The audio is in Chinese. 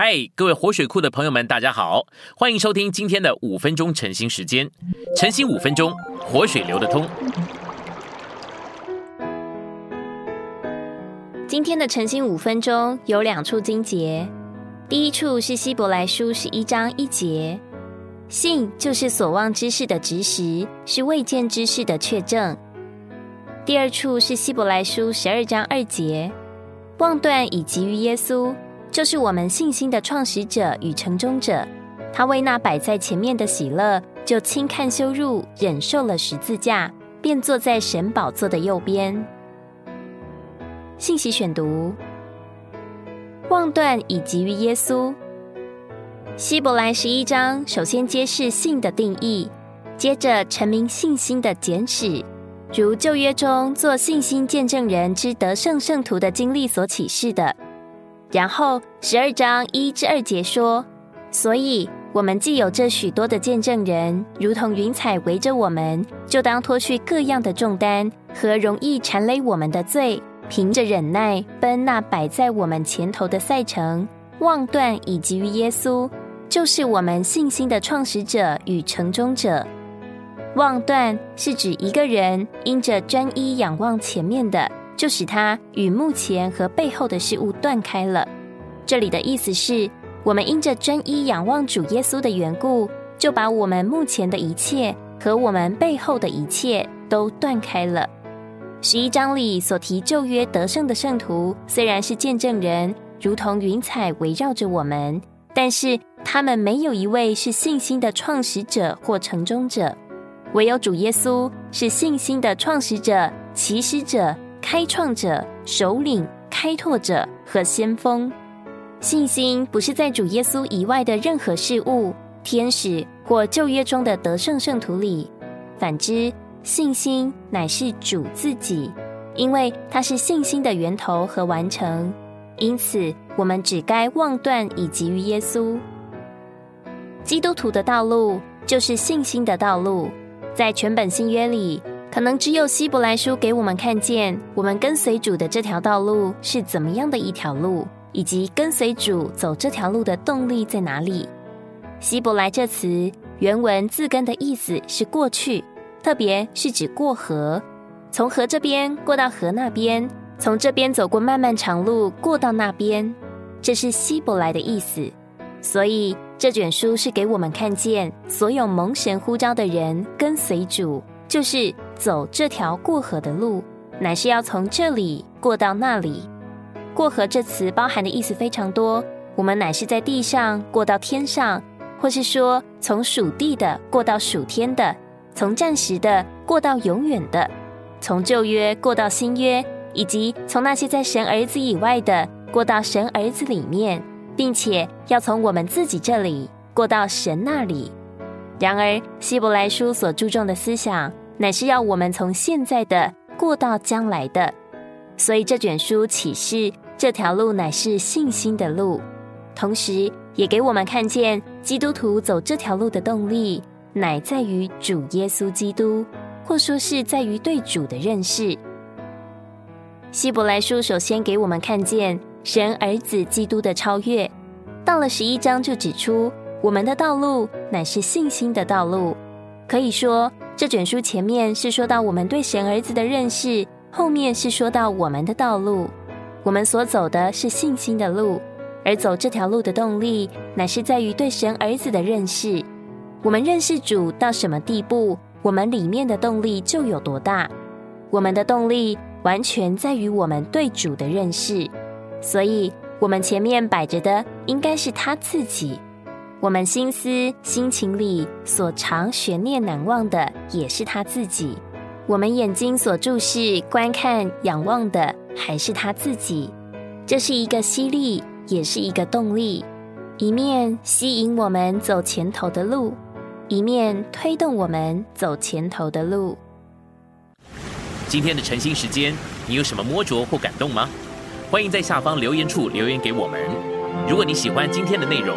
嗨，各位活水库的朋友们，大家好，欢迎收听今天的五分钟晨兴时间。晨兴五分钟，活水流得通。今天的晨兴五分钟有两处经节，第一处是希伯来书十一章一节，信就是所望之事的执实，是未见之事的确证。第二处是希伯来书十二章二节，望断以及于耶稣。就是我们信心的创始者与成终者，他为那摆在前面的喜乐，就轻看羞辱，忍受了十字架，便坐在神宝座的右边。信息选读：望断以及于耶稣。希伯来十一章首先揭示信的定义，接着阐明信心的简史，如旧约中做信心见证人之得胜圣徒的经历所启示的。然后十二章一至二节说：“所以我们既有这许多的见证人，如同云彩围着我们，就当脱去各样的重担和容易缠累我们的罪，凭着忍耐奔那摆在我们前头的赛程，望断以及于耶稣，就是我们信心的创始者与成终者。望断是指一个人因着专一仰望前面的。”就使他与目前和背后的事物断开了。这里的意思是，我们因着专一仰望主耶稣的缘故，就把我们目前的一切和我们背后的一切都断开了。十一章里所提旧约得胜的圣徒，虽然是见证人，如同云彩围绕着我们，但是他们没有一位是信心的创始者或成终者，唯有主耶稣是信心的创始者、起始者。开创者、首领、开拓者和先锋，信心不是在主耶稣以外的任何事物、天使或旧约中的得胜圣徒里。反之，信心乃是主自己，因为他是信心的源头和完成。因此，我们只该望断以及于耶稣。基督徒的道路就是信心的道路，在全本新约里。可能只有希伯来书给我们看见，我们跟随主的这条道路是怎么样的一条路，以及跟随主走这条路的动力在哪里。希伯来这词原文字根的意思是过去，特别是指过河，从河这边过到河那边，从这边走过漫漫长路过到那边，这是希伯来的意思。所以这卷书是给我们看见，所有蒙神呼召的人跟随主。就是走这条过河的路，乃是要从这里过到那里。过河这词包含的意思非常多。我们乃是在地上过到天上，或是说从属地的过到属天的，从暂时的过到永远的，从旧约过到新约，以及从那些在神儿子以外的过到神儿子里面，并且要从我们自己这里过到神那里。然而，希伯来书所注重的思想，乃是要我们从现在的过到将来的。所以，这卷书启示这条路乃是信心的路，同时也给我们看见基督徒走这条路的动力，乃在于主耶稣基督，或说是在于对主的认识。希伯来书首先给我们看见神儿子基督的超越，到了十一章就指出。我们的道路乃是信心的道路，可以说这卷书前面是说到我们对神儿子的认识，后面是说到我们的道路。我们所走的是信心的路，而走这条路的动力乃是在于对神儿子的认识。我们认识主到什么地步，我们里面的动力就有多大。我们的动力完全在于我们对主的认识，所以我们前面摆着的应该是他自己。我们心思、心情里所常悬念难忘的，也是他自己；我们眼睛所注视、观看、仰望的，还是他自己。这是一个吸力，也是一个动力，一面吸引我们走前头的路，一面推动我们走前头的路。今天的晨兴时间，你有什么摸着或感动吗？欢迎在下方留言处留言给我们。如果你喜欢今天的内容，